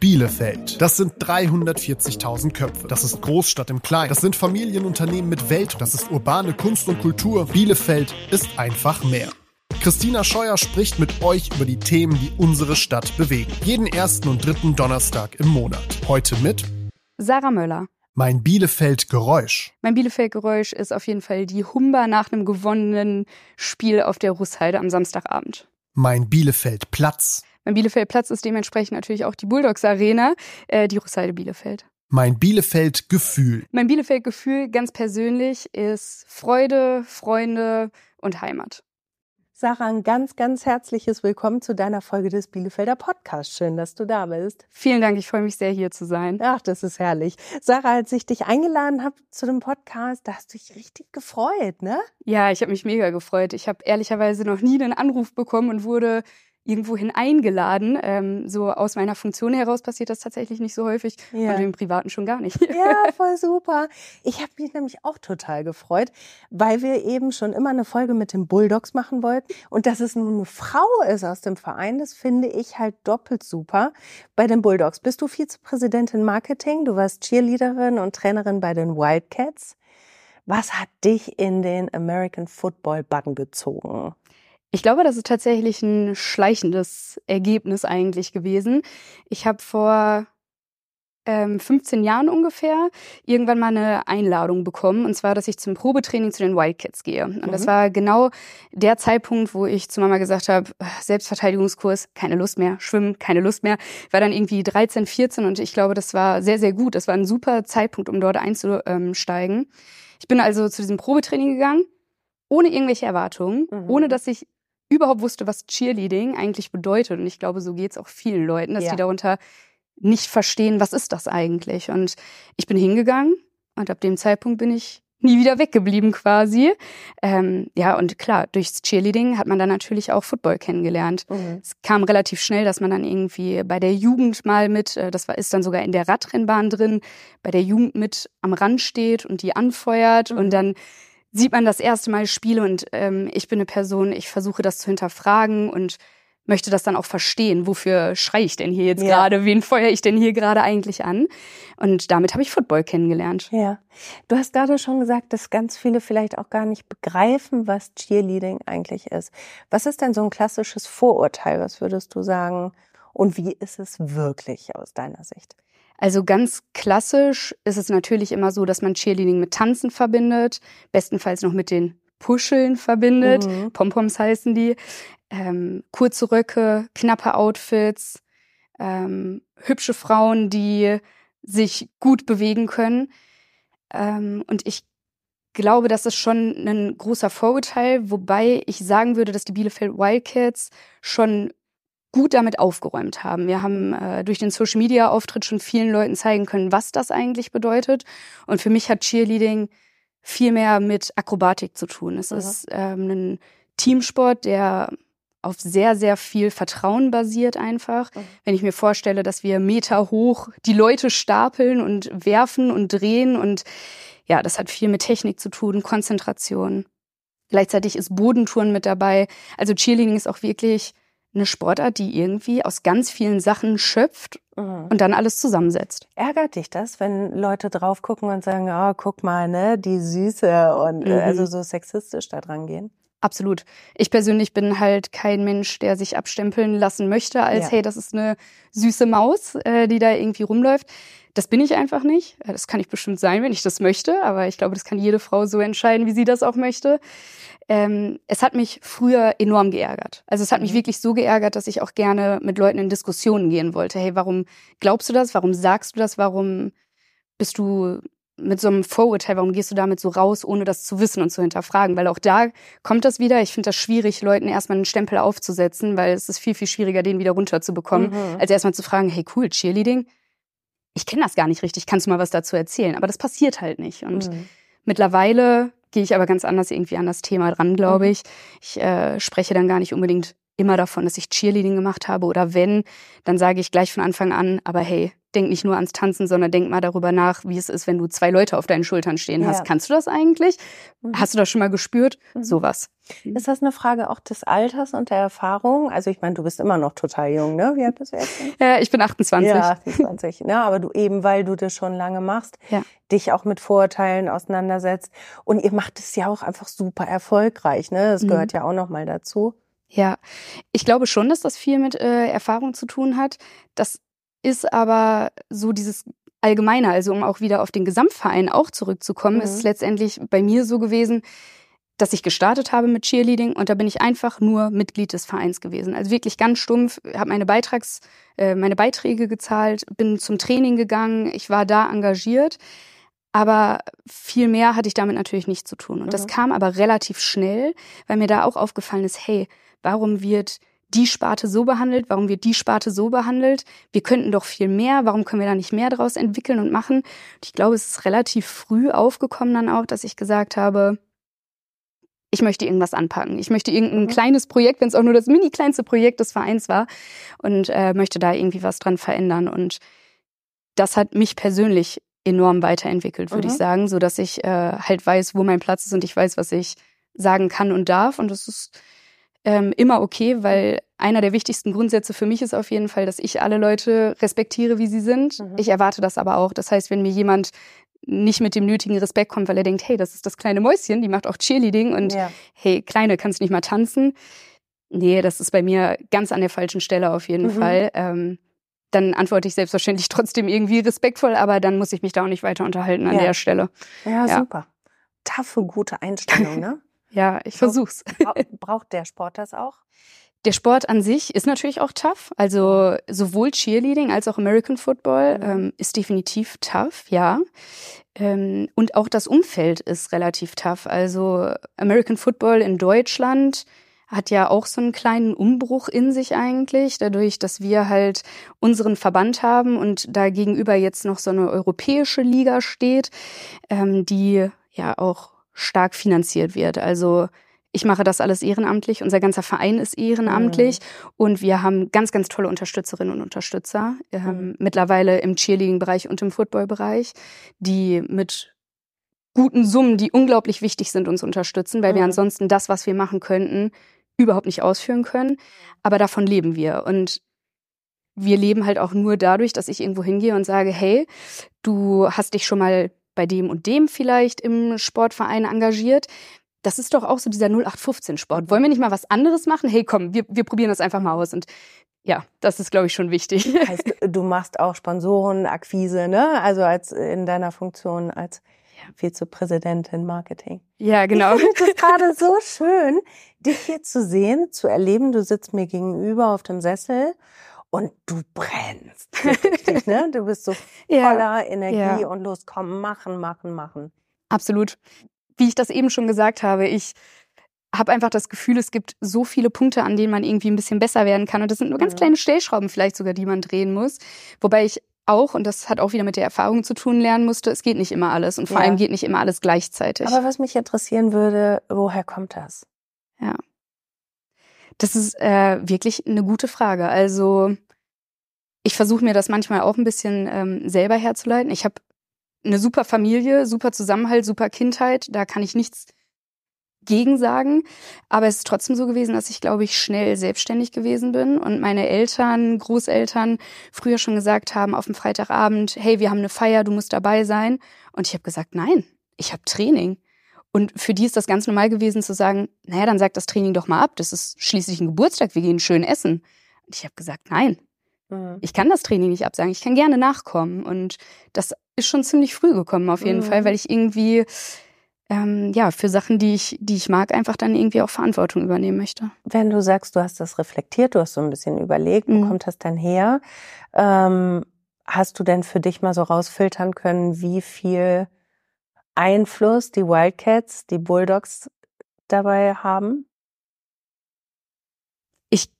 Bielefeld. Das sind 340.000 Köpfe. Das ist Großstadt im Kleinen. Das sind Familienunternehmen mit Welt. Das ist urbane Kunst und Kultur. Bielefeld ist einfach mehr. Christina Scheuer spricht mit euch über die Themen, die unsere Stadt bewegen. Jeden ersten und dritten Donnerstag im Monat. Heute mit Sarah Möller. Mein Bielefeld-Geräusch. Mein Bielefeld-Geräusch ist auf jeden Fall die Humba nach einem gewonnenen Spiel auf der Russheide am Samstagabend. Mein Bielefeld-Platz. Mein Bielefeld-Platz ist dementsprechend natürlich auch die Bulldogs Arena, äh, die Russheide Bielefeld. Mein Bielefeld-Gefühl. Mein Bielefeld-Gefühl ganz persönlich ist Freude, Freunde und Heimat. Sarah, ein ganz, ganz herzliches Willkommen zu deiner Folge des Bielefelder Podcasts. Schön, dass du da bist. Vielen Dank, ich freue mich sehr, hier zu sein. Ach, das ist herrlich. Sarah, als ich dich eingeladen habe zu dem Podcast, da hast du dich richtig gefreut, ne? Ja, ich habe mich mega gefreut. Ich habe ehrlicherweise noch nie einen Anruf bekommen und wurde irgendwohin eingeladen. Ähm, so aus meiner Funktion heraus passiert das tatsächlich nicht so häufig ja. und im Privaten schon gar nicht. Ja, voll super. Ich habe mich nämlich auch total gefreut, weil wir eben schon immer eine Folge mit den Bulldogs machen wollten. Und dass es nun eine Frau ist aus dem Verein, das finde ich halt doppelt super. Bei den Bulldogs bist du Vizepräsidentin Marketing, du warst Cheerleaderin und Trainerin bei den Wildcats. Was hat dich in den American Football Button gezogen? Ich glaube, das ist tatsächlich ein schleichendes Ergebnis eigentlich gewesen. Ich habe vor ähm, 15 Jahren ungefähr irgendwann mal eine Einladung bekommen. Und zwar, dass ich zum Probetraining zu den Wildcats gehe. Und mhm. das war genau der Zeitpunkt, wo ich zu Mama gesagt habe, Selbstverteidigungskurs, keine Lust mehr, Schwimmen, keine Lust mehr. war dann irgendwie 13, 14 und ich glaube, das war sehr, sehr gut. Das war ein super Zeitpunkt, um dort einzusteigen. Ich bin also zu diesem Probetraining gegangen ohne irgendwelche Erwartungen, mhm. ohne dass ich überhaupt wusste, was Cheerleading eigentlich bedeutet. Und ich glaube, so geht es auch vielen Leuten, dass ja. die darunter nicht verstehen, was ist das eigentlich. Und ich bin hingegangen und ab dem Zeitpunkt bin ich nie wieder weggeblieben quasi. Ähm, ja, und klar, durchs Cheerleading hat man dann natürlich auch Football kennengelernt. Mhm. Es kam relativ schnell, dass man dann irgendwie bei der Jugend mal mit, äh, das war, ist dann sogar in der Radrennbahn drin, bei der Jugend mit am Rand steht und die anfeuert mhm. und dann sieht man das erste Mal Spiele und ähm, ich bin eine Person, ich versuche das zu hinterfragen und möchte das dann auch verstehen. Wofür schreie ich denn hier jetzt ja. gerade? Wen feuere ich denn hier gerade eigentlich an? Und damit habe ich Football kennengelernt. Ja. Du hast gerade schon gesagt, dass ganz viele vielleicht auch gar nicht begreifen, was Cheerleading eigentlich ist. Was ist denn so ein klassisches Vorurteil? Was würdest du sagen? Und wie ist es wirklich aus deiner Sicht? Also ganz klassisch ist es natürlich immer so, dass man Cheerleading mit Tanzen verbindet, bestenfalls noch mit den Puscheln verbindet. Mhm. Pompoms heißen die. Ähm, kurze Röcke, knappe Outfits, ähm, hübsche Frauen, die sich gut bewegen können. Ähm, und ich glaube, das ist schon ein großer Vorurteil, wobei ich sagen würde, dass die Bielefeld Wildcats schon gut damit aufgeräumt haben. Wir haben äh, durch den Social Media Auftritt schon vielen Leuten zeigen können, was das eigentlich bedeutet. Und für mich hat Cheerleading viel mehr mit Akrobatik zu tun. Es mhm. ist ähm, ein Teamsport, der auf sehr, sehr viel Vertrauen basiert einfach. Mhm. Wenn ich mir vorstelle, dass wir Meter hoch die Leute stapeln und werfen und drehen und ja, das hat viel mit Technik zu tun, Konzentration. Gleichzeitig ist Bodentouren mit dabei. Also Cheerleading ist auch wirklich eine Sportart, die irgendwie aus ganz vielen Sachen schöpft mhm. und dann alles zusammensetzt. Ärgert dich das, wenn Leute drauf gucken und sagen, oh, guck mal, ne, die Süße und äh, mhm. also so sexistisch da dran gehen? Absolut. Ich persönlich bin halt kein Mensch, der sich abstempeln lassen möchte, als ja. hey, das ist eine süße Maus, äh, die da irgendwie rumläuft. Das bin ich einfach nicht. Äh, das kann ich bestimmt sein, wenn ich das möchte, aber ich glaube, das kann jede Frau so entscheiden, wie sie das auch möchte ähm, es hat mich früher enorm geärgert. Also es hat mich mhm. wirklich so geärgert, dass ich auch gerne mit Leuten in Diskussionen gehen wollte. Hey, warum glaubst du das? Warum sagst du das? Warum bist du mit so einem Vorurteil, warum gehst du damit so raus, ohne das zu wissen und zu hinterfragen? Weil auch da kommt das wieder. Ich finde das schwierig, Leuten erstmal einen Stempel aufzusetzen, weil es ist viel, viel schwieriger, den wieder runterzubekommen, mhm. als erstmal zu fragen, hey cool, Cheerleading, ich kenne das gar nicht richtig, kannst du mal was dazu erzählen? Aber das passiert halt nicht. Und mhm. mittlerweile gehe ich aber ganz anders irgendwie an das Thema dran, glaube mhm. ich. Ich äh, spreche dann gar nicht unbedingt immer davon, dass ich Cheerleading gemacht habe oder wenn, dann sage ich gleich von Anfang an, aber hey, denk nicht nur ans Tanzen, sondern denk mal darüber nach, wie es ist, wenn du zwei Leute auf deinen Schultern stehen hast. Ja. Kannst du das eigentlich? Mhm. Hast du das schon mal gespürt? Mhm. Sowas. Ist das eine Frage auch des Alters und der Erfahrung? Also ich meine, du bist immer noch total jung, ne? Wie alt bist du jetzt? Ja, ich bin 28. Ja, 28. Ne? Aber du eben, weil du das schon lange machst, Ja. dich auch mit Vorurteilen auseinandersetzt. Und ihr macht es ja auch einfach super erfolgreich, ne? Das Mhm. gehört ja auch noch mal dazu. Ja, ich glaube schon, dass das viel mit äh, Erfahrung zu tun hat. Das ist aber so dieses Allgemeine, also um auch wieder auf den Gesamtverein auch zurückzukommen, Mhm. ist es letztendlich bei mir so gewesen, dass ich gestartet habe mit Cheerleading und da bin ich einfach nur Mitglied des Vereins gewesen. Also wirklich ganz stumpf, habe meine Beitrags, äh, meine Beiträge gezahlt, bin zum Training gegangen, ich war da engagiert, aber viel mehr hatte ich damit natürlich nicht zu tun. Und das Mhm. kam aber relativ schnell, weil mir da auch aufgefallen ist, hey, warum wird die Sparte so behandelt, warum wird die Sparte so behandelt? Wir könnten doch viel mehr, warum können wir da nicht mehr daraus entwickeln und machen? Und ich glaube, es ist relativ früh aufgekommen dann auch, dass ich gesagt habe, ich möchte irgendwas anpacken. Ich möchte irgendein Mhm. kleines Projekt, wenn es auch nur das mini kleinste Projekt des Vereins war, und äh, möchte da irgendwie was dran verändern. Und das hat mich persönlich enorm weiterentwickelt, würde Mhm. ich sagen, so dass ich äh, halt weiß, wo mein Platz ist und ich weiß, was ich sagen kann und darf. Und das ist ähm, immer okay, weil einer der wichtigsten Grundsätze für mich ist auf jeden Fall, dass ich alle Leute respektiere, wie sie sind. Mhm. Ich erwarte das aber auch. Das heißt, wenn mir jemand nicht mit dem nötigen Respekt kommt, weil er denkt, hey, das ist das kleine Mäuschen, die macht auch Cheerleading und ja. hey, Kleine, kannst nicht mal tanzen? Nee, das ist bei mir ganz an der falschen Stelle auf jeden Mhm. Fall. Ähm, dann antworte ich selbstverständlich trotzdem irgendwie respektvoll, aber dann muss ich mich da auch nicht weiter unterhalten an Ja. der Stelle. ja, Ja. super. Taffe, gute Einstellung, ne? Ja, ich versuch's. Bra braucht der Sport das auch? Der Sport an sich ist natürlich auch tough. Also sowohl Cheerleading als auch American Football ähm, ist definitiv tough, ja. Ähm, und auch das Umfeld ist relativ tough. Also American Football in Deutschland hat ja auch so einen kleinen Umbruch in sich eigentlich, dadurch, dass wir halt unseren Verband haben und da gegenüber jetzt noch so eine europäische Liga steht, ähm, die ja auch stark finanziert wird. Also ich mache das alles ehrenamtlich, unser ganzer Verein ist ehrenamtlich und wir haben ganz, ganz tolle Unterstützerinnen und Unterstützer, ähm, Mhm. mittlerweile im Cheerleading-Bereich und im Football-Bereich, die mit guten Summen, die unglaublich wichtig sind, uns unterstützen, weil wir Mhm. ansonsten das, was wir machen könnten, überhaupt nicht ausführen können. Aber davon leben wir. Und wir leben halt auch nur dadurch, dass ich irgendwo hingehe und sage, hey, du hast dich schon mal bei dem und dem vielleicht im Sportverein engagiert. Das ist doch auch so dieser 0815-Sport. Wollen wir nicht mal was anderes machen? Hey, komm, wir, wir probieren das einfach mal aus. Und ja, das ist, glaube ich, schon wichtig. Heißt, du machst auch Sponsorenakquise, ne? Also als in deiner Funktion als Vizepräsidentin Marketing. ja, genau. Ich finde es gerade so schön, dich hier zu sehen, zu erleben. Du sitzt mir gegenüber auf dem Sessel und du brennst. Richtig, ne? Du bist so Ja, voller Energie ja. und los, komm, machen, machen, machen. absolut. Wie ich das eben schon gesagt habe, ich habe einfach das Gefühl, es gibt so viele Punkte, an denen man irgendwie ein bisschen besser werden kann. Und das sind nur ganz Mhm. kleine Stellschrauben vielleicht sogar, die man drehen muss. Wobei ich auch, und das hat auch wieder mit der Erfahrung zu tun, lernen musste, es geht nicht immer alles. Und vor Ja. allem geht nicht immer alles gleichzeitig. Aber was mich interessieren würde, woher kommt das? Das ist äh, wirklich eine gute Frage. Also ich versuche mir das manchmal auch ein bisschen ähm, selber herzuleiten. Ich habe eine super Familie, super Zusammenhalt, super Kindheit. Da kann ich nichts gegen sagen. Aber es ist trotzdem so gewesen, dass ich, glaube ich, schnell selbstständig gewesen bin und meine Eltern, Großeltern früher schon gesagt haben auf dem Freitagabend, hey, wir haben eine Feier, du musst dabei sein. Und ich habe gesagt, nein, ich habe Training. Und für die ist das ganz normal gewesen zu sagen, naja, dann sag das Training doch mal ab. Das ist schließlich ein Geburtstag, wir gehen schön essen. Und ich habe gesagt, nein, Mhm. ich kann das Training nicht absagen, ich kann gerne nachkommen. Und das ist schon ziemlich früh gekommen auf jeden Mhm. Fall, weil ich irgendwie ähm, ja für Sachen, die ich, die ich mag, einfach dann irgendwie auch Verantwortung übernehmen möchte. Wenn du sagst, du hast das reflektiert, du hast so ein bisschen überlegt, wo Mhm. kommt das denn her? Ähm, hast du denn für dich mal so rausfiltern können, wie viel Einfluss die Wildcats, die Bulldogs dabei haben? Ich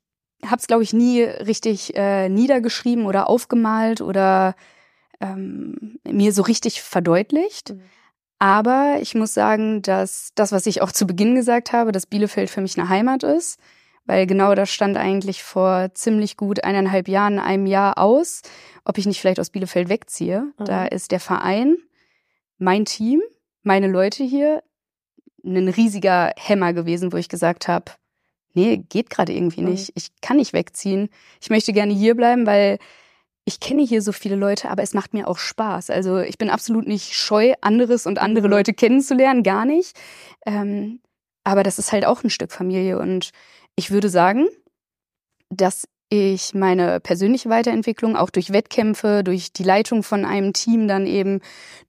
habe es, glaube ich, nie richtig äh, niedergeschrieben oder aufgemalt oder ähm, mir so richtig verdeutlicht. Mhm. Aber ich muss sagen, dass das, was ich auch zu Beginn gesagt habe, dass Bielefeld für mich eine Heimat ist, weil genau das stand eigentlich vor ziemlich gut eineinhalb Jahren, einem Jahr aus, ob ich nicht vielleicht aus Bielefeld wegziehe. Mhm. Da ist der Verein, mein Team, meine Leute hier, ein riesiger Hämmer gewesen, wo ich gesagt habe, nee, geht gerade irgendwie mhm. nicht. Ich kann nicht wegziehen. Ich möchte gerne hier bleiben, weil ich kenne hier so viele Leute, aber es macht mir auch Spaß. Also ich bin absolut nicht scheu, anderes und andere mhm. Leute kennenzulernen, gar nicht. Ähm, aber das ist halt auch ein Stück Familie. Und ich würde sagen, dass ich meine persönliche Weiterentwicklung auch durch Wettkämpfe, durch die Leitung von einem Team dann eben,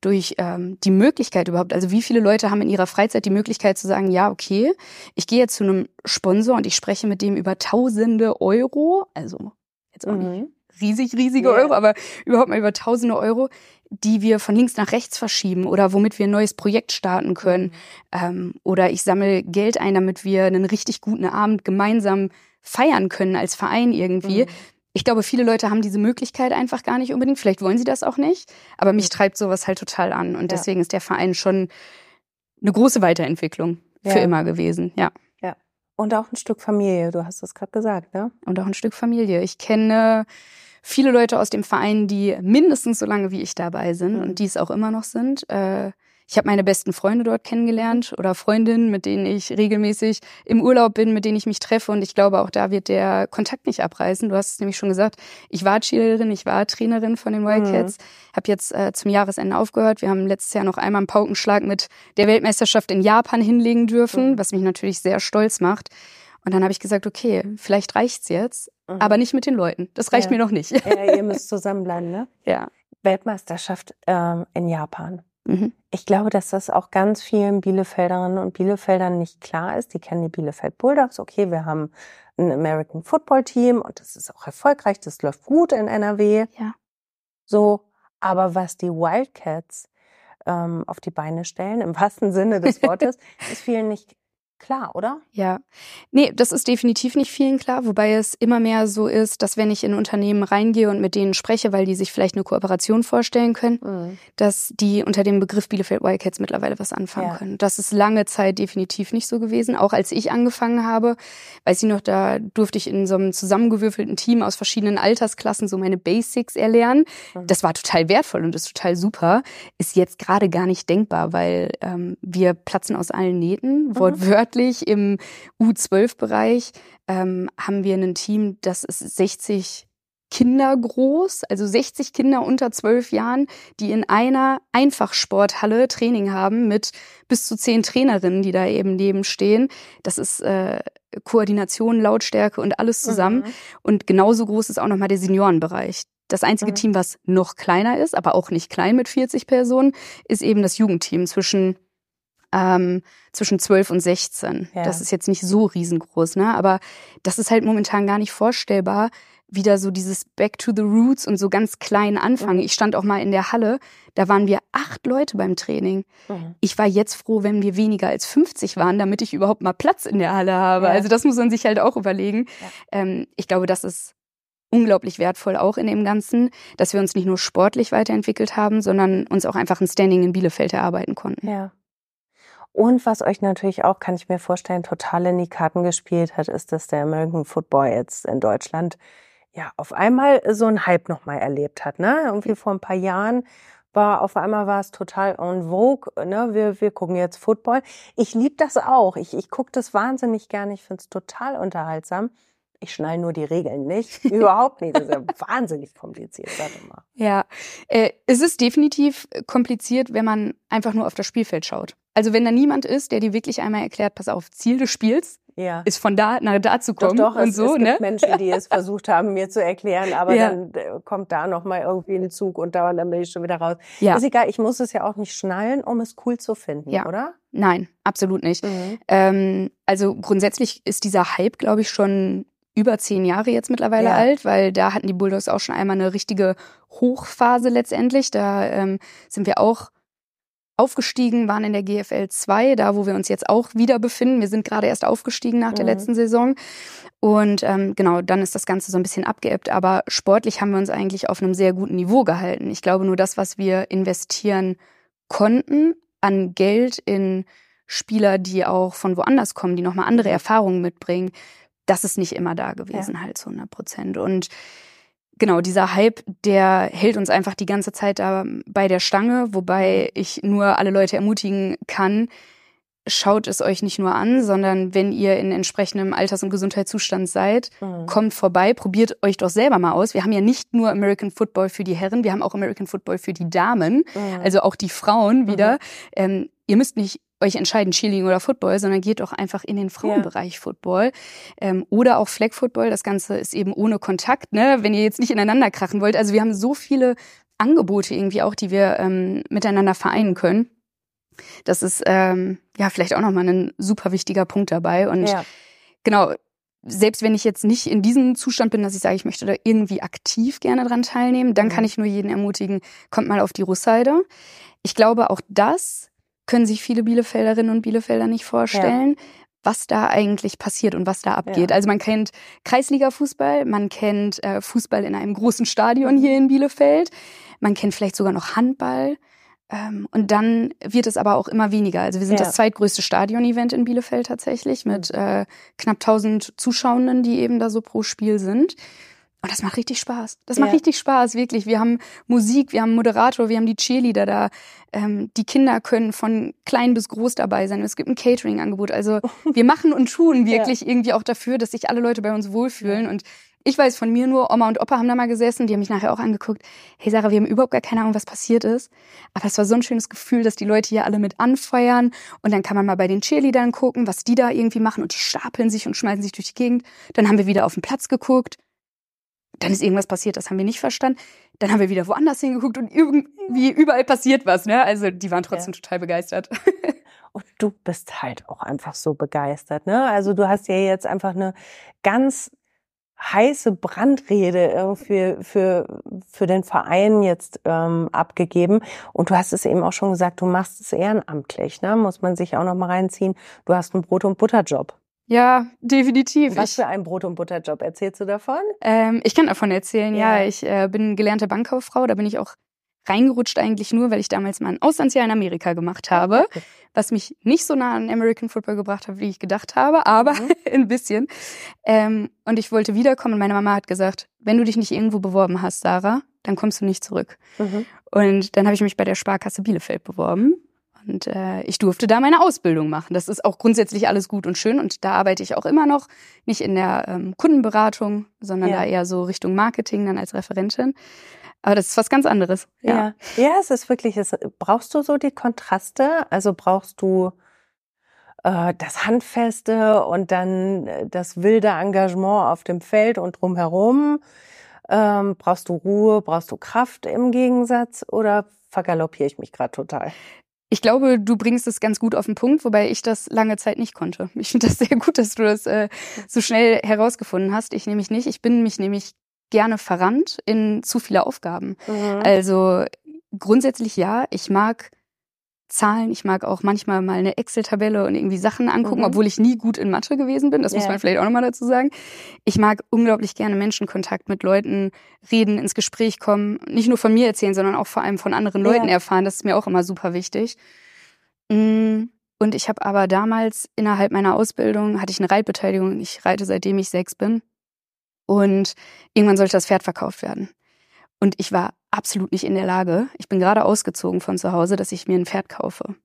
durch ähm, die Möglichkeit überhaupt, also wie viele Leute haben in ihrer Freizeit die Möglichkeit zu sagen, ja, okay, ich gehe jetzt zu einem Sponsor und ich spreche mit dem über tausende Euro, also jetzt auch mhm. nicht riesig, riesige yeah. Euro, aber überhaupt mal über tausende Euro, die wir von links nach rechts verschieben oder womit wir ein neues Projekt starten können. Mhm. Ähm, oder ich sammle Geld ein, damit wir einen richtig guten Abend gemeinsam feiern können als Verein irgendwie. Mhm. Ich glaube, viele Leute haben diese Möglichkeit einfach gar nicht unbedingt. Vielleicht wollen sie das auch nicht. Aber mich treibt sowas halt total an. Und ja. deswegen ist der Verein schon eine große Weiterentwicklung ja. für immer gewesen. Ja. Ja. Und auch ein Stück Familie. Du hast das gerade gesagt, ne? Und auch ein Stück Familie. Ich kenne viele Leute aus dem Verein, die mindestens so lange wie ich dabei sind mhm. und die es auch immer noch sind. Äh, ich habe meine besten Freunde dort kennengelernt oder Freundinnen, mit denen ich regelmäßig im Urlaub bin, mit denen ich mich treffe. Und ich glaube, auch da wird der Kontakt nicht abreißen. Du hast es nämlich schon gesagt, ich war Cheerleaderin, ich war Trainerin von den Wildcats, mhm. habe jetzt äh, zum Jahresende aufgehört. Wir haben letztes Jahr noch einmal einen Paukenschlag mit der Weltmeisterschaft in Japan hinlegen dürfen, mhm. was mich natürlich sehr stolz macht. Und dann habe ich gesagt, okay, vielleicht reicht's jetzt, mhm. aber nicht mit den Leuten. Das reicht ja. mir noch nicht. Ja, ihr müsst zusammenbleiben, ne? Ja. Weltmeisterschaft ähm, in Japan. Mhm. Ich glaube, dass das auch ganz vielen Bielefelderinnen und Bielefeldern nicht klar ist. Die kennen die Bielefeld Bulldogs. Okay, wir haben ein American Football Team und das ist auch erfolgreich. Das läuft gut in NRW. Ja. So. Aber was die Wildcats ähm, auf die Beine stellen, im wahrsten Sinne des Wortes, ist vielen nicht klar, oder? Ja. Nee, das ist definitiv nicht vielen klar, wobei es immer mehr so ist, dass wenn ich in Unternehmen reingehe und mit denen spreche, weil die sich vielleicht eine Kooperation vorstellen können, mhm. dass die unter dem Begriff Bielefeld Wildcats mittlerweile was anfangen ja. können. Das ist lange Zeit definitiv nicht so gewesen. Auch als ich angefangen habe, weiß ich noch, da durfte ich in so einem zusammengewürfelten Team aus verschiedenen Altersklassen so meine Basics erlernen. Mhm. Das war total wertvoll und ist total super. Ist jetzt gerade gar nicht denkbar, weil ähm, wir platzen aus allen Nähten, mhm. Sportlich im U12-Bereich ähm, haben wir ein Team, das ist 60 Kinder groß, also 60 Kinder unter 12 Jahren, die in einer Einfachsporthalle Training haben mit bis zu zehn Trainerinnen, die da eben nebenstehen. Das ist äh, Koordination, Lautstärke und alles zusammen. Mhm. Und genauso groß ist auch nochmal der Seniorenbereich. Das einzige mhm. Team, was noch kleiner ist, aber auch nicht klein mit 40 Personen, ist eben das Jugendteam zwischen ähm, zwischen 12 und 16. Ja. Das ist jetzt nicht so riesengroß, ne? Aber das ist halt momentan gar nicht vorstellbar, wieder so dieses Back to the Roots und so ganz klein anfangen. Mhm. Ich stand auch mal in der Halle, da waren wir acht Leute beim Training. Mhm. Ich war jetzt froh, wenn wir weniger als 50 waren, damit ich überhaupt mal Platz in der Halle habe. Ja. Also das muss man sich halt auch überlegen. Ja. Ähm, ich glaube, das ist unglaublich wertvoll auch in dem Ganzen, dass wir uns nicht nur sportlich weiterentwickelt haben, sondern uns auch einfach ein Standing in Bielefeld erarbeiten konnten. Ja. Und was euch natürlich auch, kann ich mir vorstellen, total in die Karten gespielt hat, ist, dass der American Football jetzt in Deutschland ja auf einmal so einen Hype nochmal erlebt hat. Ne? Irgendwie vor ein paar Jahren war auf einmal war es total en vogue. Ne? Wir, wir gucken jetzt Football. Ich liebe das auch. Ich, ich gucke das wahnsinnig gerne. Ich finde es total unterhaltsam. Ich schnall nur die Regeln nicht. Überhaupt nicht. Das ist ja wahnsinnig kompliziert, sag mal. Ja, äh, es ist definitiv kompliziert, wenn man einfach nur auf das Spielfeld schaut. Also wenn da niemand ist, der dir wirklich einmal erklärt, pass auf, Ziel des Spiels ja. ist von da nach da zu kommen doch, doch, und es, so. Es ne? gibt Menschen, die es versucht haben, mir zu erklären, aber ja. dann äh, kommt da noch mal irgendwie ein Zug und dauernd dann bin ich schon wieder raus. Ja. Ist egal, ich muss es ja auch nicht schnallen, um es cool zu finden, ja. oder? Nein, absolut nicht. Mhm. Ähm, also grundsätzlich ist dieser Hype, glaube ich, schon über zehn Jahre jetzt mittlerweile ja. alt, weil da hatten die Bulldogs auch schon einmal eine richtige Hochphase letztendlich. Da ähm, sind wir auch aufgestiegen, waren in der GFL 2, da wo wir uns jetzt auch wieder befinden. Wir sind gerade erst aufgestiegen nach der mhm. letzten Saison. Und ähm, genau, dann ist das Ganze so ein bisschen abgeebbt. Aber sportlich haben wir uns eigentlich auf einem sehr guten Niveau gehalten. Ich glaube nur das, was wir investieren konnten an Geld in Spieler, die auch von woanders kommen, die nochmal andere. Erfahrungen mitbringen, das ist nicht immer da gewesen, ja. halt zu 100 Prozent. Und genau, dieser Hype, der hält uns einfach die ganze Zeit da bei der Stange, wobei ich nur alle Leute ermutigen kann, schaut es euch nicht nur an, sondern wenn ihr in entsprechendem Alters- und Gesundheitszustand seid, mhm. kommt vorbei, probiert euch doch selber mal aus. Wir haben ja nicht nur American Football für die Herren, wir haben auch American Football für die Damen, mhm. also auch die Frauen wieder. Mhm. Ähm, ihr müsst nicht euch entscheiden, Cheerleading oder Football, sondern geht doch einfach in den Frauenbereich ja. Football ähm, oder auch Flag Football. Das Ganze ist eben ohne Kontakt, ne? wenn ihr jetzt nicht ineinander krachen wollt. Also wir haben so viele Angebote irgendwie auch, die wir ähm, miteinander vereinen können. Das ist ähm, ja vielleicht auch nochmal ein super wichtiger Punkt dabei. Und ja. genau, selbst wenn ich jetzt nicht in diesem Zustand bin, dass ich sage, ich möchte da irgendwie aktiv gerne dran teilnehmen, dann kann ich nur jeden ermutigen, kommt mal auf die Russseide. Ich glaube, auch das können sich viele Bielefelderinnen und Bielefelder nicht vorstellen. Ja. was da eigentlich passiert und was da abgeht. Ja. Also man kennt Kreisliga-Fußball, man kennt äh, Fußball in einem großen Stadion hier in Bielefeld, man kennt vielleicht sogar noch Handball. Ähm, und dann wird es aber auch immer weniger. Also wir sind ja. das zweitgrößte Stadion-Event in Bielefeld tatsächlich mit mhm. äh, knapp 1000 Zuschauenden, die eben da so pro Spiel sind. Und das macht richtig Spaß. Das macht ja. richtig Spaß, wirklich. Wir haben Musik, wir haben Moderator, wir haben die Cheerleader da. Ähm, die Kinder können von klein bis groß dabei sein. Es gibt ein Catering-Angebot. Also wir machen und tun wirklich ja. irgendwie auch dafür, dass sich alle Leute bei uns wohlfühlen. Und ich weiß von mir nur, Oma und Opa haben da mal gesessen, die haben mich nachher auch angeguckt. Hey Sarah, wir haben überhaupt gar keine Ahnung, was passiert ist. Aber es war so ein schönes Gefühl, dass die Leute hier alle mit anfeuern. Und dann kann man mal bei den Cheerleadern gucken, was die da irgendwie machen. Und die stapeln sich und schmeißen sich durch die Gegend. Dann haben wir wieder auf den Platz geguckt. Dann ist irgendwas passiert, das haben wir nicht verstanden. Dann haben wir wieder woanders hingeguckt und irgendwie überall passiert was. Ne? Also die waren trotzdem ja. total begeistert. Und du bist halt auch einfach so begeistert. Ne? Also du hast ja jetzt einfach eine ganz heiße Brandrede irgendwie für, für den Verein jetzt ähm, abgegeben. Und du hast es eben auch schon gesagt, du machst es ehrenamtlich, ne? Muss man sich auch noch mal reinziehen. Du hast einen Brot- und Butterjob. Ja, definitiv. Was für ein Brot- und Butterjob erzählst du davon? Ähm, ich kann davon erzählen, ja. ja ich äh, bin gelernte Bankkauffrau, da bin ich auch reingerutscht eigentlich nur, weil ich damals mal ein Auslandsjahr in Amerika gemacht habe, okay. was mich nicht so nah an American Football gebracht hat, wie ich gedacht habe, aber mhm. ein bisschen. Ähm, und ich wollte wiederkommen und meine Mama hat gesagt, wenn du dich nicht irgendwo beworben hast, Sarah, dann kommst du nicht zurück. Mhm. Und dann habe ich mich bei der Sparkasse Bielefeld beworben. Und äh, ich durfte da meine Ausbildung machen. Das ist auch grundsätzlich alles gut und schön. Und da arbeite ich auch immer noch, nicht in der ähm, Kundenberatung, sondern ja. da eher so Richtung Marketing dann als Referentin. Aber das ist was ganz anderes. Ja, ja, ja es ist wirklich, es, brauchst du so die Kontraste? Also brauchst du äh, das Handfeste und dann äh, das wilde Engagement auf dem Feld und drumherum? Ähm, brauchst du Ruhe, brauchst du Kraft im Gegensatz oder vergaloppiere ich mich gerade total? Ich glaube, du bringst es ganz gut auf den Punkt, wobei ich das lange Zeit nicht konnte. Ich finde das sehr gut, dass du das äh, so schnell herausgefunden hast. Ich nämlich nicht. Ich bin mich nämlich gerne verrannt in zu viele Aufgaben. Mhm. Also grundsätzlich ja, ich mag Zahlen, ich mag auch manchmal mal eine Excel-Tabelle und irgendwie Sachen angucken, mhm. obwohl ich nie gut in Mathe gewesen bin, das yeah. muss man vielleicht auch nochmal dazu sagen. Ich mag unglaublich gerne Menschenkontakt mit Leuten, reden, ins Gespräch kommen, nicht nur von mir erzählen, sondern auch vor allem von anderen Leuten yeah. erfahren, das ist mir auch immer super wichtig. Mm, und ich habe aber damals innerhalb meiner Ausbildung, hatte ich eine Reitbeteiligung, ich reite seitdem ich sechs bin und irgendwann sollte das Pferd verkauft werden. Und ich war absolut nicht in der Lage, ich bin gerade ausgezogen von zu Hause, dass ich mir ein Pferd kaufe.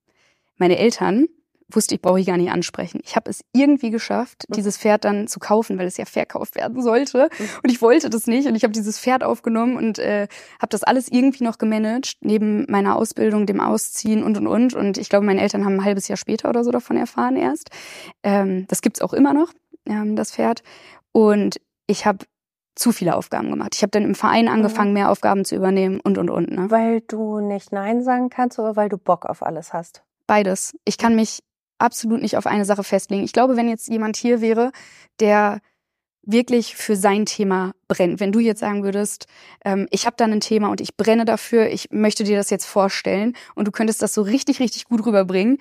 Meine Eltern wusste ich, brauche ich gar nicht ansprechen. Ich habe es irgendwie geschafft, mhm. dieses Pferd dann zu kaufen, weil es ja verkauft werden sollte. Mhm. Und ich wollte das nicht. Und ich habe dieses Pferd aufgenommen und äh, habe das alles irgendwie noch gemanagt, neben meiner Ausbildung, dem Ausziehen und und und. Und ich glaube, meine Eltern haben ein halbes Jahr später oder so davon erfahren erst. Ähm, das gibt's auch immer noch, ähm, das Pferd. Und ich habe zu viele Aufgaben gemacht. Ich habe dann im Verein angefangen, mhm. mehr Aufgaben zu übernehmen und und und. Ne? Weil du nicht Nein sagen kannst oder weil du Bock auf alles hast? Beides. Ich kann mich absolut nicht auf eine Sache festlegen. Ich glaube, wenn jetzt jemand hier wäre, der wirklich für sein Thema brennt. Wenn du jetzt sagen würdest, ähm, ich habe da ein Thema und ich brenne dafür, ich möchte dir das jetzt vorstellen und du könntest das so richtig, richtig gut rüberbringen,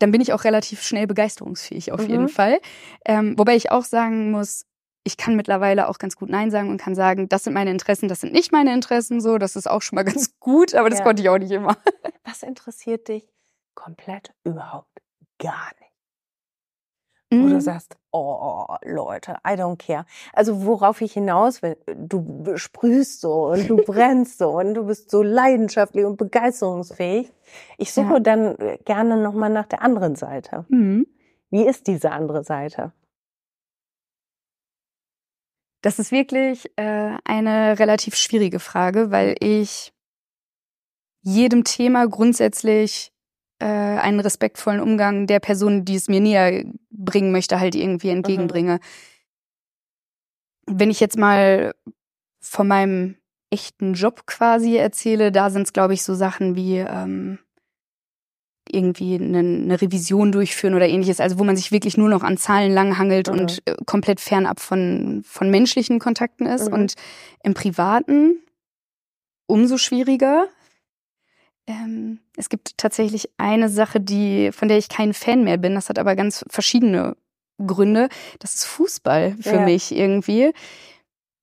dann bin ich auch relativ schnell begeisterungsfähig auf mhm. jeden Fall. Ähm, wobei ich auch sagen muss, ich kann mittlerweile auch ganz gut Nein sagen und kann sagen, das sind meine Interessen, das sind nicht meine Interessen, so, das ist auch schon mal ganz gut, aber das ja. konnte ich auch nicht immer. Was interessiert dich komplett überhaupt gar nicht? wo du Mhm. sagst, oh Leute, I don't care. Also worauf ich hinaus will, du sprühst so und du brennst so und du bist so leidenschaftlich und begeisterungsfähig. Ich suche Ja. dann gerne nochmal nach der anderen Seite. Mhm. Wie ist diese andere Seite? Das ist wirklich äh, eine relativ schwierige Frage, weil ich jedem Thema grundsätzlich äh, einen respektvollen Umgang der Person, die es mir näher bringen möchte, halt irgendwie entgegenbringe. Wenn ich jetzt mal von meinem echten Job quasi erzähle, da sind es, glaube ich, so Sachen wie ähm, irgendwie eine, eine Revision durchführen oder ähnliches, also wo man sich wirklich nur noch an Zahlen langhangelt Mhm. und äh, komplett fernab von, von menschlichen Kontakten ist. Mhm. Und im Privaten umso schwieriger. Ähm, es gibt tatsächlich eine Sache, die, von der ich kein Fan mehr bin. Das hat aber ganz verschiedene Gründe. Das ist Fußball für Ja. mich irgendwie.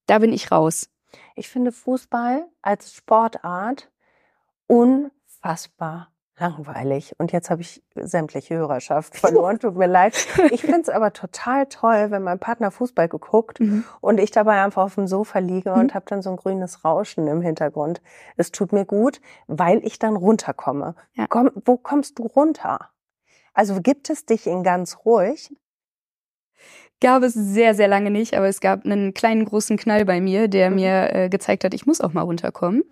Da bin ich raus. Ich finde Fußball als Sportart unfassbar langweilig. Und jetzt habe ich sämtliche Hörerschaft verloren. Tut mir leid. Ich finde es aber total toll, wenn mein Partner Fußball geguckt und ich dabei einfach auf dem Sofa liege Mhm. und habe dann so ein grünes Rauschen im Hintergrund. Es tut mir gut, weil ich dann runterkomme. Ja. Komm, wo kommst du runter? Also gibt es dich in ganz ruhig? Gab es sehr, sehr lange nicht, aber es gab einen kleinen großen Knall bei mir, der Mhm. mir äh, gezeigt hat, ich muss auch mal runterkommen.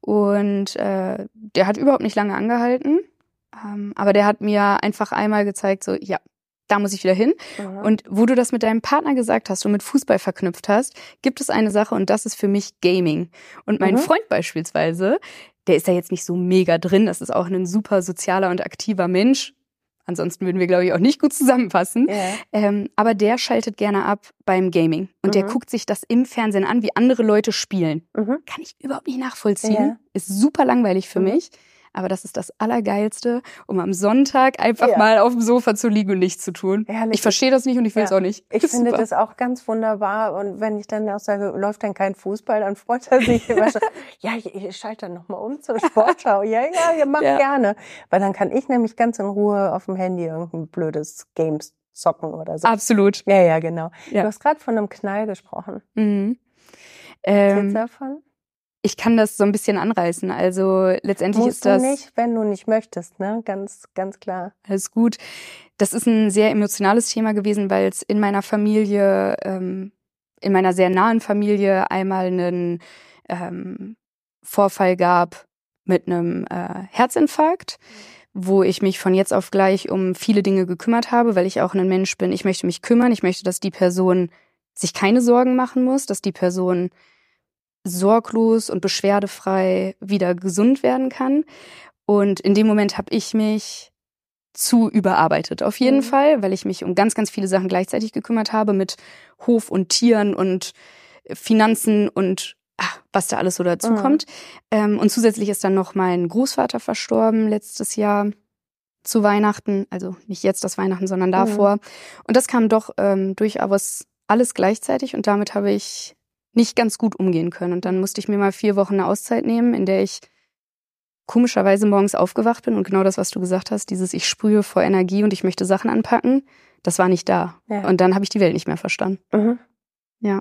Und äh, der hat überhaupt nicht lange angehalten, ähm, aber der hat mir einfach einmal gezeigt, so, ja, da muss ich wieder hin. Mhm. Und wo du das mit deinem Partner gesagt hast und mit Fußball verknüpft hast, gibt es eine Sache und das ist für mich Gaming. Und mein Mhm. Freund beispielsweise, der ist da jetzt nicht so mega drin, das ist auch ein super sozialer und aktiver Mensch. Ansonsten würden wir, glaube ich, auch nicht gut zusammenpassen. ja. Ähm, aber der schaltet gerne ab beim Gaming. Und der Mhm. guckt sich das im Fernsehen an, wie andere Leute spielen. Mhm. Kann ich überhaupt nicht nachvollziehen. Ja. Ist super langweilig für Mhm. mich. Aber das ist das Allergeilste, um am Sonntag einfach Ja. mal auf dem Sofa zu liegen und nichts zu tun. Herrlich. Ich verstehe das nicht und ich will es Ja. auch nicht. Ich Ist finde super. das auch ganz wunderbar. Und wenn ich dann auch sage, läuft denn kein Fußball, dann freut er sich immer schon. Ja, ich, ich schalte dann nochmal um zur Sportschau. Ja, ja, ihr macht Ja. gerne. Weil dann kann ich nämlich ganz in Ruhe auf dem Handy irgendein blödes Games zocken oder so. Absolut. Ja, ja, genau. Ja. Du hast gerade von einem Knall gesprochen. Mhm. Ähm, davon? Ich kann das so ein bisschen anreißen. Also letztendlich Musst ist das du nicht, wenn du nicht möchtest, ne? Ganz, ganz klar. alles gut. Das ist ein sehr emotionales Thema gewesen, weil es in meiner Familie, ähm, in meiner sehr nahen Familie einmal einen ähm, Vorfall gab mit einem äh, Herzinfarkt, wo ich mich von jetzt auf gleich um viele Dinge gekümmert habe, weil ich auch ein Mensch bin. Ich möchte mich kümmern. Ich möchte, dass die Person sich keine Sorgen machen muss, dass die Person sorglos und beschwerdefrei wieder gesund werden kann. Und in dem Moment habe ich mich zu überarbeitet, auf jeden Mhm. Fall, weil ich mich um ganz, ganz viele Sachen gleichzeitig gekümmert habe mit Hof und Tieren und Finanzen und ach, was da alles so dazu Mhm. kommt. Ähm, und zusätzlich ist dann noch mein Großvater verstorben letztes Jahr zu Weihnachten, also nicht jetzt das Weihnachten, sondern davor. Und das kam doch ähm, durchaus alles gleichzeitig und damit habe ich nicht ganz gut umgehen können. Und dann musste ich mir mal vier Wochen eine Auszeit nehmen, in der ich komischerweise morgens aufgewacht bin und genau das, was du gesagt hast, dieses ich sprühe vor Energie und ich möchte Sachen anpacken, das war nicht da. Ja. Und dann habe ich die Welt nicht mehr verstanden. Mhm. Ja.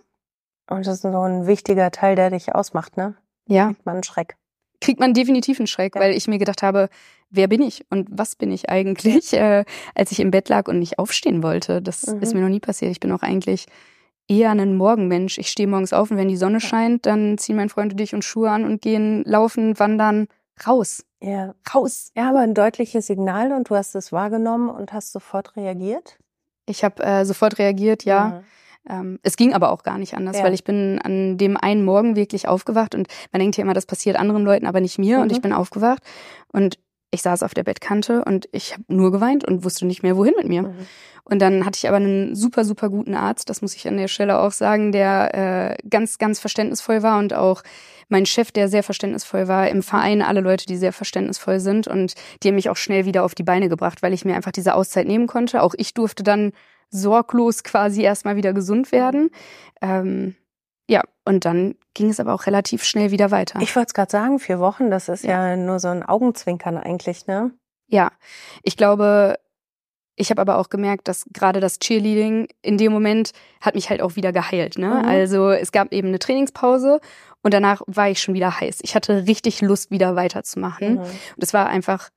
Und das ist so ein wichtiger Teil, der dich ausmacht, ne? Ja, Man Schreck. kriegt man definitiv einen Schreck, Ja. weil ich mir gedacht habe, wer bin ich und was bin ich eigentlich, äh, als ich im Bett lag und nicht aufstehen wollte. Das Mhm. ist mir noch nie passiert. Ich bin auch eigentlich eher ein Morgenmensch. Ich stehe morgens auf und wenn die Sonne scheint, dann ziehen mein Freund und ich uns Schuhe an und gehen laufen, wandern, raus, Ja. raus. Ja, aber ein deutliches Signal und du hast es wahrgenommen und hast sofort reagiert. Ich habe äh, sofort reagiert, ja. Mhm. Ähm, es ging aber auch gar nicht anders, Ja. weil ich bin an dem einen Morgen wirklich aufgewacht und man denkt ja immer, das passiert anderen Leuten, aber nicht mir. Und Mhm. ich bin aufgewacht und ich saß auf der Bettkante und ich habe nur geweint und wusste nicht mehr, wohin mit mir. Mhm. Und dann hatte ich aber einen super, super guten Arzt, das muss ich an der Stelle auch sagen, der äh, ganz, ganz verständnisvoll war und auch mein Chef, der sehr verständnisvoll war, im Verein alle Leute, die sehr verständnisvoll sind und die haben mich auch schnell wieder auf die Beine gebracht, weil ich mir einfach diese Auszeit nehmen konnte. Auch ich durfte dann sorglos quasi erstmal wieder gesund werden. Ähm, ja, und dann ging es aber auch relativ schnell wieder weiter. Ich wollte es gerade sagen, vier Wochen, das ist Ja. ja. nur so ein Augenzwinkern eigentlich, ne? Ja, ich glaube, ich habe aber auch gemerkt, dass gerade das Cheerleading in dem Moment hat mich halt auch wieder geheilt. Ne? Mhm. Also es gab eben eine Trainingspause und danach war ich schon wieder heiß. Ich hatte richtig Lust, wieder weiterzumachen. Mhm. Und es war einfach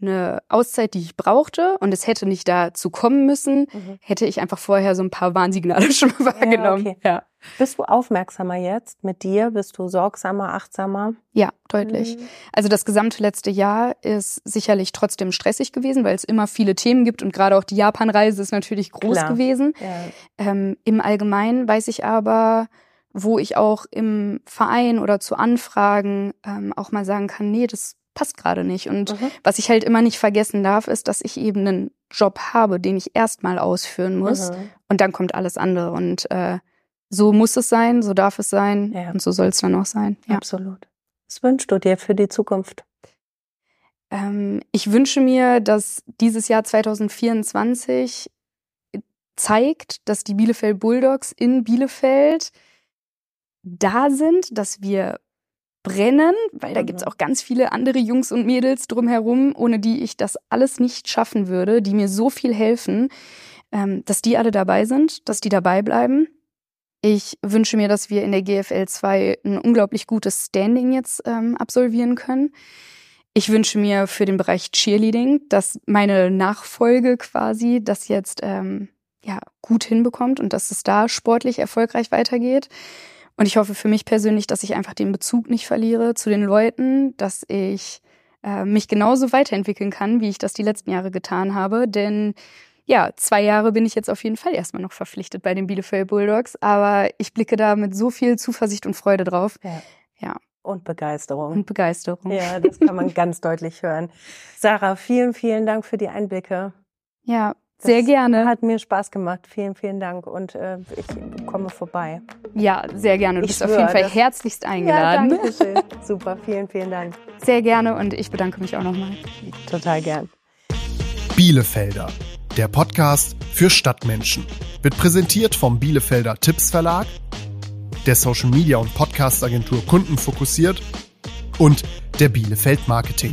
eine Auszeit, die ich brauchte und es hätte nicht dazu kommen müssen, mhm. hätte ich einfach vorher so ein paar Warnsignale schon wahrgenommen. Ja, okay. ja. Bist du aufmerksamer jetzt mit dir? Bist du sorgsamer, achtsamer? Ja, deutlich. Mhm. Also das gesamte letzte Jahr ist sicherlich trotzdem stressig gewesen, weil es immer viele Themen gibt und gerade auch die Japanreise ist natürlich groß Klar. gewesen. Ja. Ähm, Im Allgemeinen weiß ich aber, wo ich auch im Verein oder zu Anfragen ähm, auch mal sagen kann, nee, das passt gerade nicht. Und mhm. was ich halt immer nicht vergessen darf, ist, dass ich eben einen Job habe, den ich erstmal ausführen muss. Mhm. Und dann kommt alles andere. Und äh, so muss es sein, so darf es sein ja. und so soll es dann auch sein. Ja. Absolut. Was wünschst du dir für die Zukunft? Ähm, ich wünsche mir, dass dieses Jahr 2024 zeigt, dass die Bielefeld Bulldogs in Bielefeld da sind, dass wir brennen, weil da gibt's mhm. auch ganz viele andere Jungs und Mädels drumherum, ohne die ich das alles nicht schaffen würde, die mir so viel helfen, ähm, dass die alle dabei sind, dass die dabei bleiben. Ich wünsche mir, dass wir in der GFL 2 ein unglaublich gutes Standing jetzt ähm, absolvieren können. Ich wünsche mir für den Bereich Cheerleading, dass meine Nachfolge quasi das jetzt ähm, ja gut hinbekommt und dass es da sportlich erfolgreich weitergeht. Und ich hoffe für mich persönlich, dass ich einfach den Bezug nicht verliere zu den Leuten, dass ich äh, mich genauso weiterentwickeln kann, wie ich das die letzten Jahre getan habe. Denn ja, zwei Jahre bin ich jetzt auf jeden Fall erstmal noch verpflichtet bei den Bielefeld Bulldogs, aber ich blicke da mit so viel Zuversicht und Freude drauf. Ja. ja. Und Begeisterung. Und Begeisterung. Ja, das kann man ganz deutlich hören. Sarah, vielen, vielen Dank für die Einblicke. Ja, sehr gerne. Hat mir Spaß gemacht. Vielen, vielen Dank. Und äh, ich komme vorbei. Ja, sehr gerne. Du ich bist schwör, auf jeden Fall herzlichst eingeladen. Ja, danke schön. Super, vielen, vielen Dank. Sehr gerne und ich bedanke mich auch nochmal. Total gern. Bielefelder, der Podcast für Stadtmenschen. Wird präsentiert vom Bielefelder Tipps Verlag, der Social Media und Podcast Agentur Kunden fokussiert und der Bielefeld Marketing.